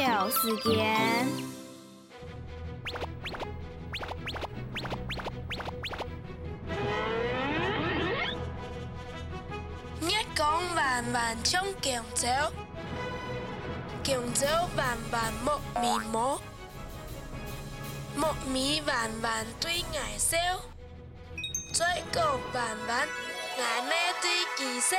游时间。一讲万万冲强走，强走万万莫迷摸，莫迷万万对爱笑，最高万万爱咩对记笑。